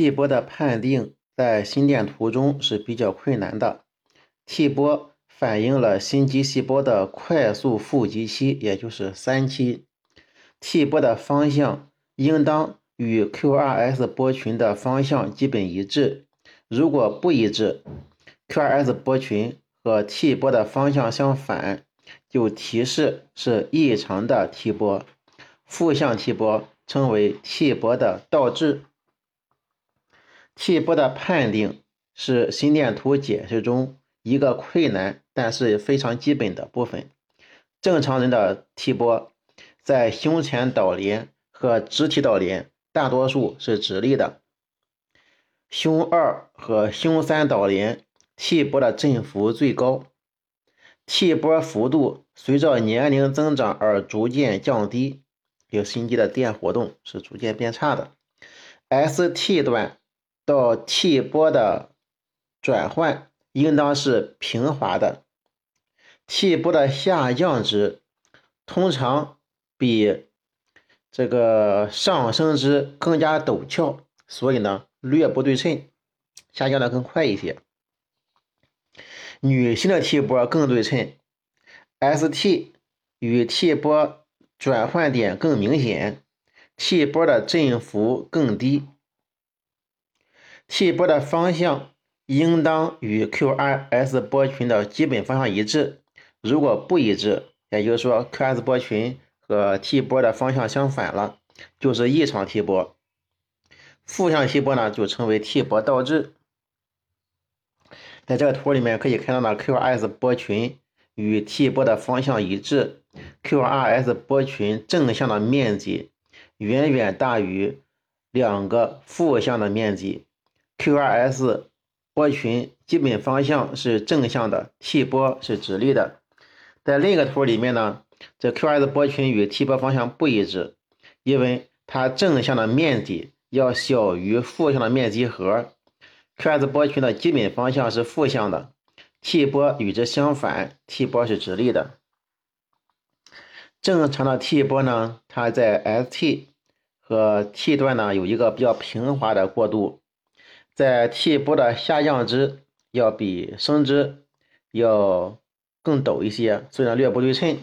T 波的判定在心电图中是比较困难的。T 波反映了心肌细胞的快速负极期，也就是三期。T 波的方向应当与 QRS 波群的方向基本一致。如果不一致，QRS 波群和 T 波的方向相反，就提示是异常的 T 波。负向 T 波称为 T 波的倒置。T 波的判定是心电图解释中一个困难但是非常基本的部分。正常人的 T 波在胸前导联和直体导联大多数是直立的，胸二和胸三导联 T 波的振幅最高，T 波幅度随着年龄增长而逐渐降低，有心肌的电活动是逐渐变差的。ST 段。到 T 波的转换应当是平滑的，T 波的下降值通常比这个上升值更加陡峭，所以呢略不对称，下降的更快一些。女性的 T 波更对称，ST 与 T 波转换点更明显，T 波的振幅更低。T 波的方向应当与 QRS 波群的基本方向一致，如果不一致，也就是说 QRS 波群和 T 波的方向相反了，就是异常 T 波。负向 T 波呢，就称为 T 波倒置。在这个图里面可以看到呢，QRS 波群与 T 波的方向一致，QRS 波群正向的面积远远大于两个负向的面积。QRS 波群基本方向是正向的，T 波是直立的。在另一个图里面呢，这 QRS 波群与 T 波方向不一致，因为它正向的面积要小于负向的面积和。QRS 波群的基本方向是负向的，T 波与之相反，T 波是直立的。正常的 T 波呢，它在 ST 和 T 段呢有一个比较平滑的过渡。在 T 波的下降值要比升值要更陡一些，虽然略不对称。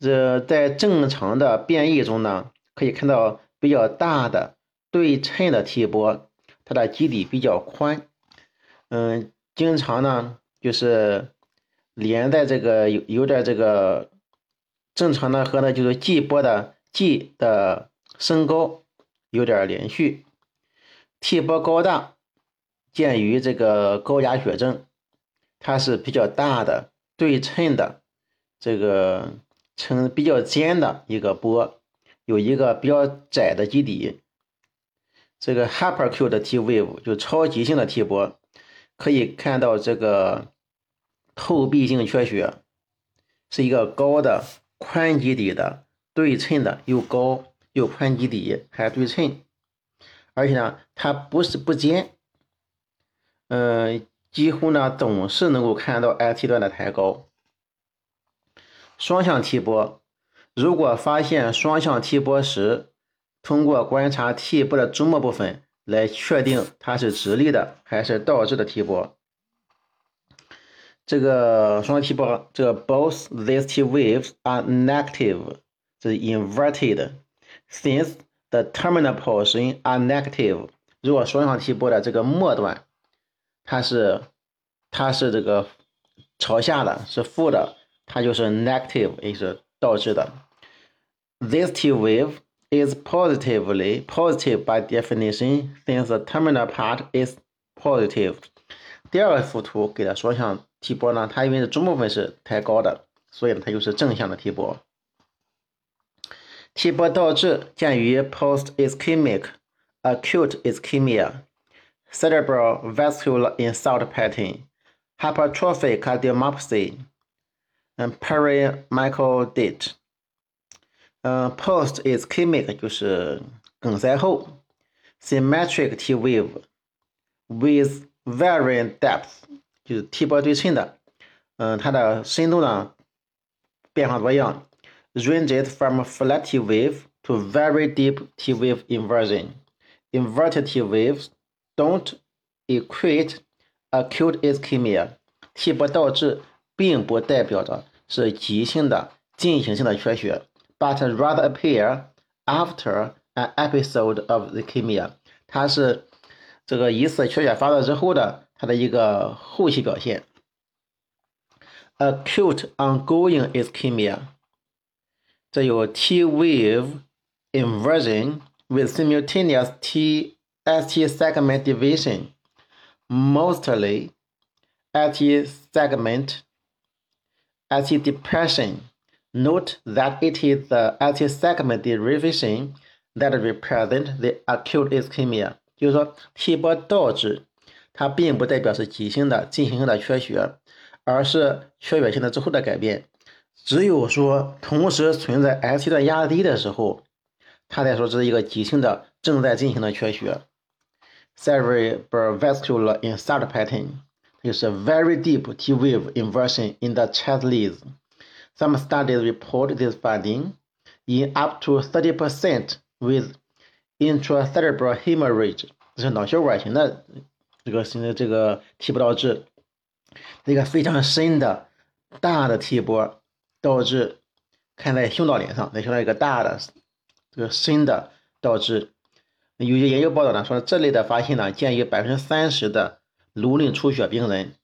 这在正常的变异中呢，可以看到比较大的对称的 T 波，它的基底比较宽，嗯，经常呢就是连在这个有有点这个正常的和呢就是 G 波的 G 的升高有点连续。T 波高大，见于这个高压血症，它是比较大的对称的，这个呈比较尖的一个波，有一个比较窄的基底。这个 hyperacute T wave 就超级性的 T 波，可以看到这个透壁性缺血，是一个高的宽基底的对称的，又高又宽基底还对称。而且呢，它不是不尖，嗯，几乎呢总是能够看到 ST 段的抬高。双向 T 波，如果发现双向 T 波时，通过观察 T 波的周末部分来确定它是直立的还是倒置的 T 波。这个双 T 波，这个 both these T waves are negative，这是 inverted since。The terminal portion are negative。如果双向 T 波的这个末端，它是它是这个朝下的，是负的，它就是 negative，也是倒置的。This T wave is positively positive by definition since the terminal part is positive。第二幅图给的双向 T 波呢，它因为是中部分是抬高的，所以呢它就是正向的 T 波。T 波倒置见于 post-ischemic acute ischemia, cerebral vascular insult pattern, hypertrophic cardiomyopathy, and perimyocardite。嗯，post-ischemic 就是梗塞后，symmetric T wave with varying depth 就是 T 波对称的，嗯，它的深度呢变化多样。 ranged from flat T wave to very deep T wave inversion， inverted T waves don't equate acute ischemia。T 波倒置并不代表着是急性的进行性的缺血，but rather appear after an episode of ischemia。它是这个疑似缺血发作之后的它的一个后期表现。acute ongoing ischemia， 这有 T wave inversion with simultaneous T ST segment division, mostly ST segment ST depression. Note that it is the ST segment division that represent the acute ischemia。就是说，T 波倒置，它并不代表是急性的进行性的缺血，而是缺血性的之后的改变。 只有说同时存在 ST 段压低的时候，它才说这是一个急性的正在进行的缺血。Cerebrovascular insult pattern 就是 very deep T wave inversion in the chest leads. Some studies report this finding in up to 30% with intracerebral hemorrhage，这是脑血管型的这个新的这个 T 波导致，一个非常深的大的 T 波导致看在胸导连上，在胸导一个大的这个深的导致，有些研究报道呢说这类的发现呢见于百分之三十的颅内出血病人。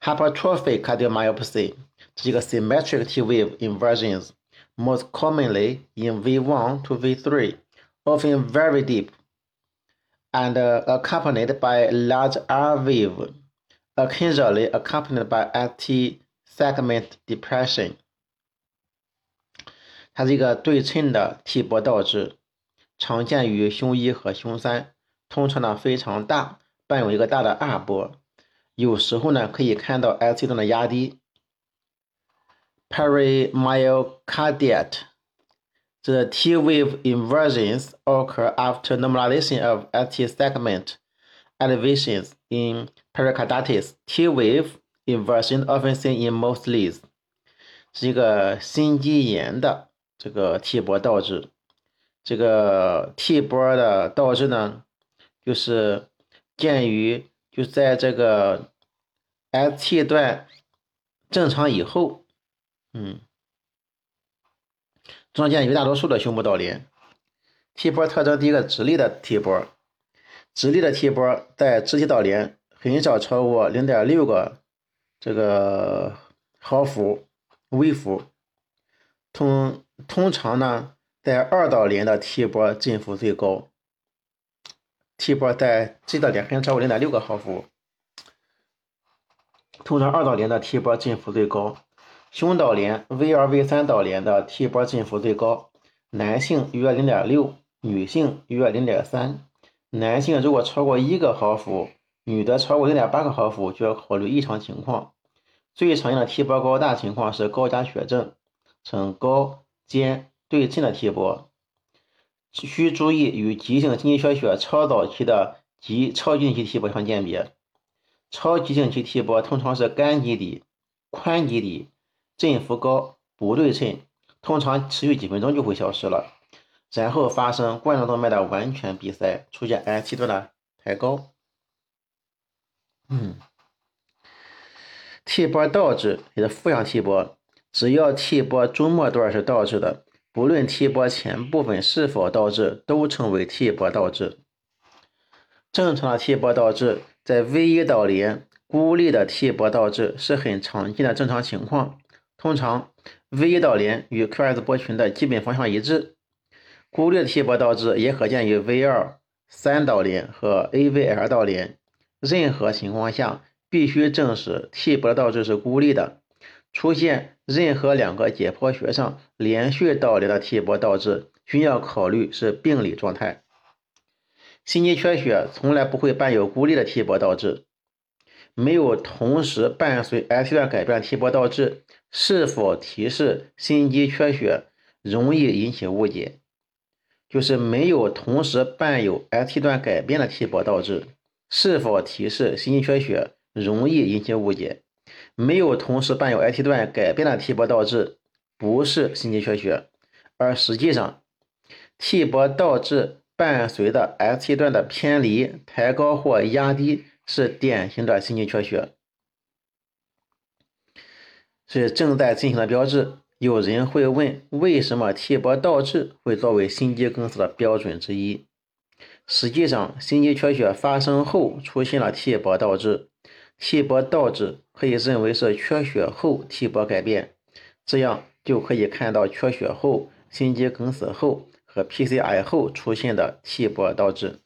Hypertrophic cardiomyopathy 这是一个 symmetric T wave inversions, most commonly in V1 to V3 often very deep, and accompanied by large R wave, occasionally accompanied by ST segment depression. 它是一个对称的 T 波倒置，常见于胸一和胸三，通常呢非常大，伴有一个大的 R 波，有时候呢可以看到 ST 段的压低。Perimyocardiate the T wave inversions occur after normalization of ST segment elevations in pericarditis. T wave inversion often seen in most leads，是一个心肌炎的这个 T 波导致。这个 T 波的导致呢，就是鉴于就在这个 ST 段正常以后，嗯。常见于大多数的胸部倒联。T 波特征第一个直立的 T 波，直立的 T 波在肢体倒联很少超过零点六个这个毫伏微伏，通通常呢在二导联的 T 波振幅最高。T 波在肢体倒联很少超过零点六个毫伏，通常二导联的 T 波振幅最高。胸导联 V 二 V 三导联的 T 波振幅最高，男性约零点六，女性约零点三。男性如果超过一个毫伏，女的超过零点八个毫伏，就要考虑异常情况。最常见的 T 波高大情况是高镓血症，呈高尖对称的 T 波。需注意与急性心肌缺血超早期的及超急性期 T 波相鉴别。超急性期 T 波通常是干基底、宽基底。振幅高不对称，通常持续几分钟就会消失了，然后发生冠状动脉的完全闭塞，出现 ST 段的抬高。嗯，T 波倒置也是负向 T 波，只要 T 波中末段是倒置的，不论 T 波前部分是否倒置，都称为 T 波倒置。正常的 T 波倒置在 V 一导联孤立的 T 波倒置是很常见的正常情况。通常 V 导联与 QS 波群的基本方向一致，孤立的 T 波倒置也可见于 V 二三导联和 AVL 导联。任何情况下必须证实 T 波的导致是孤立的。出现任何两个解剖学上连续导联的 T 波倒置，均要考虑是病理状态。心肌缺血从来不会伴有孤立的 T 波倒置，没有同时伴随 ST 段改变的 T 波倒置。是否提示心肌缺血容易引起误解？就是没有同时伴有 ST 段改变的 T 波倒置，是否提示心肌缺血容易引起误解？没有同时伴有 ST 段改变的 T 波倒置，不是心肌缺血，而实际上 T 波倒置伴随的 ST 段的偏离、抬高或压低是典型的心肌缺血，是正在进行的标志。有人会问，为什么 T 波倒置会作为心肌梗死的标准之一？实际上，心肌缺血发生后出现了替波倒置，替波倒置可以认为是缺血后替波改变，这样就可以看到缺血后、心肌梗死后和 PCI 后出现的替波倒置。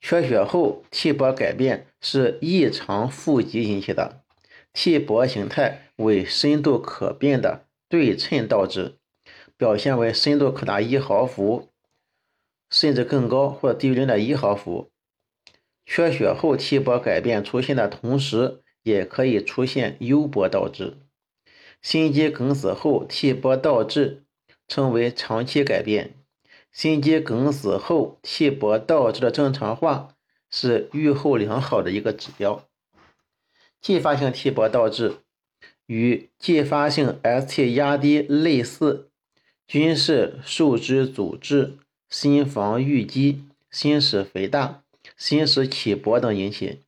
缺血后替波改变是异常腹肌引起的。替波形态为深度可变的对称倒置，表现为深度可达一毫伏，甚至更高或低于零点一毫伏。缺血后 T 波改变出现的同时，也可以出现 U 波倒置。心肌梗死后 T 波倒置称为长期改变。心肌梗死后 T 波倒置的正常化是预后良好的一个指标。继发性 T 波倒置与继发性 ST 压低类似，均是树脂阻滞、心房淤积、心室肥大、心室起搏等引起。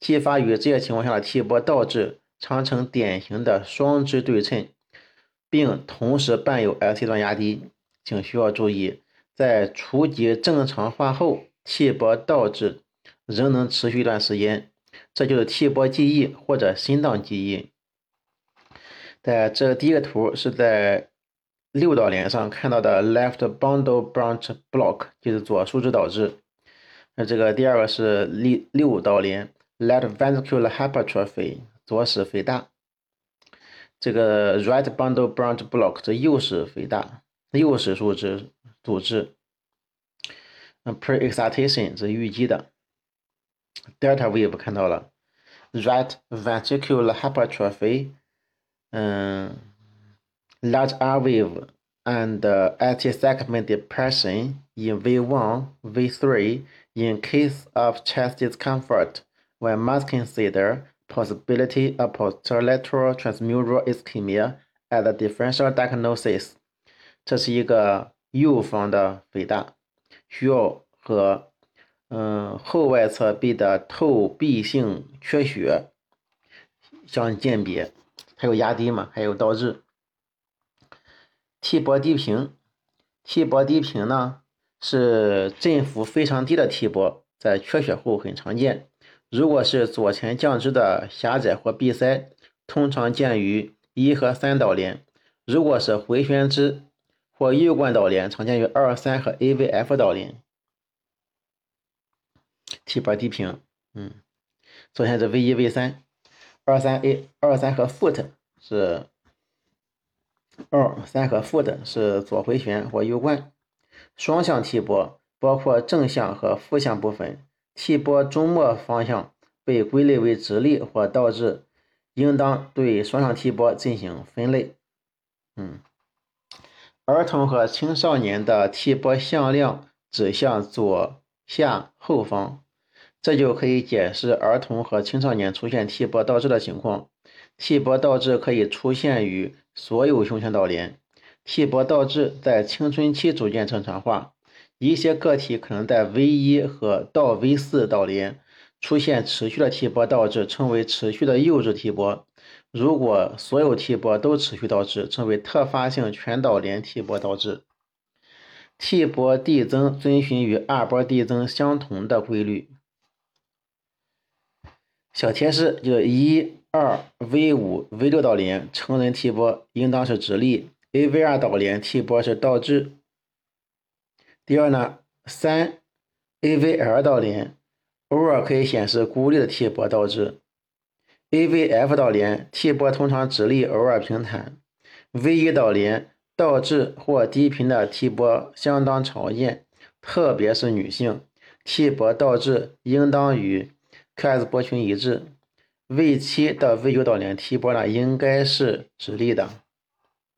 继发于这些情况下的替波倒置常呈典型的双支对称，并同时伴有 ST 段压低。请需要注意，在初级正常化后，替波倒置仍能持续一段时间。这就是替波记忆或者心脏记忆。在这第一个图是在六道连上看到的 left bundle branch block，就是左树脂导致。那这个第二个是六六道连 left ventricular hypertrophy，左室肥大。这个 right bundle branch block 是右室肥大，右室树脂阻滞。那 pre-excitation 是预计的。Delta wave 看到了，right ventricular hypertrophy，嗯 ，large R wave and anti-segment depression in V1, V3 in case of chest discomfort. We must consider possibility of posterolateral transmural ischemia as a differential diagnosis. 这是一个右方的肥大，需要和嗯，后外侧壁的透壁性缺血相鉴别，还有压低嘛，还有倒置。 替波低频，替波低频呢是振幅非常低的替波，在缺血后很常见。如果是左前降支的狭窄或闭塞，通常见于一和三导联；如果是回旋支或右冠导联，常见于二三和 AVF 导联。替波低频，嗯，首先是 V 一 V 三，二三 A 二三和 foot 是二三和负的是左回旋或右冠，双向替波包括正向和负向部分，替波终末方向被归类为直立或倒置，应当对双向替波进行分类，嗯，儿童和青少年的替波向量指向左下后方。这就可以解释儿童和青少年出现替波倒置的情况。T 波倒置可以出现于所有胸腔导连。替波倒置在青春期逐渐正常化，一些个体可能在 V 一和到 V 四导连出现持续的 T 波倒置，称为持续的幼稚 T 波。如果所有 T 波都持续倒置，称为特发性全导连替波倒置。T 波递增遵循与二波递增相同的规律。小贴士就一二 V 五 V 六导联成人替波应当是直立，AV 二导联替波是倒置。第二呢，三 AVL 导联偶尔可以显示孤立的替波倒置，AVF 导连替波通常直立，偶尔平坦。V 一导连倒置或低频的替波相当常见，特别是女性，替波倒置应当与 QS 波群一致，V 七到 V 九导联 T 波呢，应该是直立的。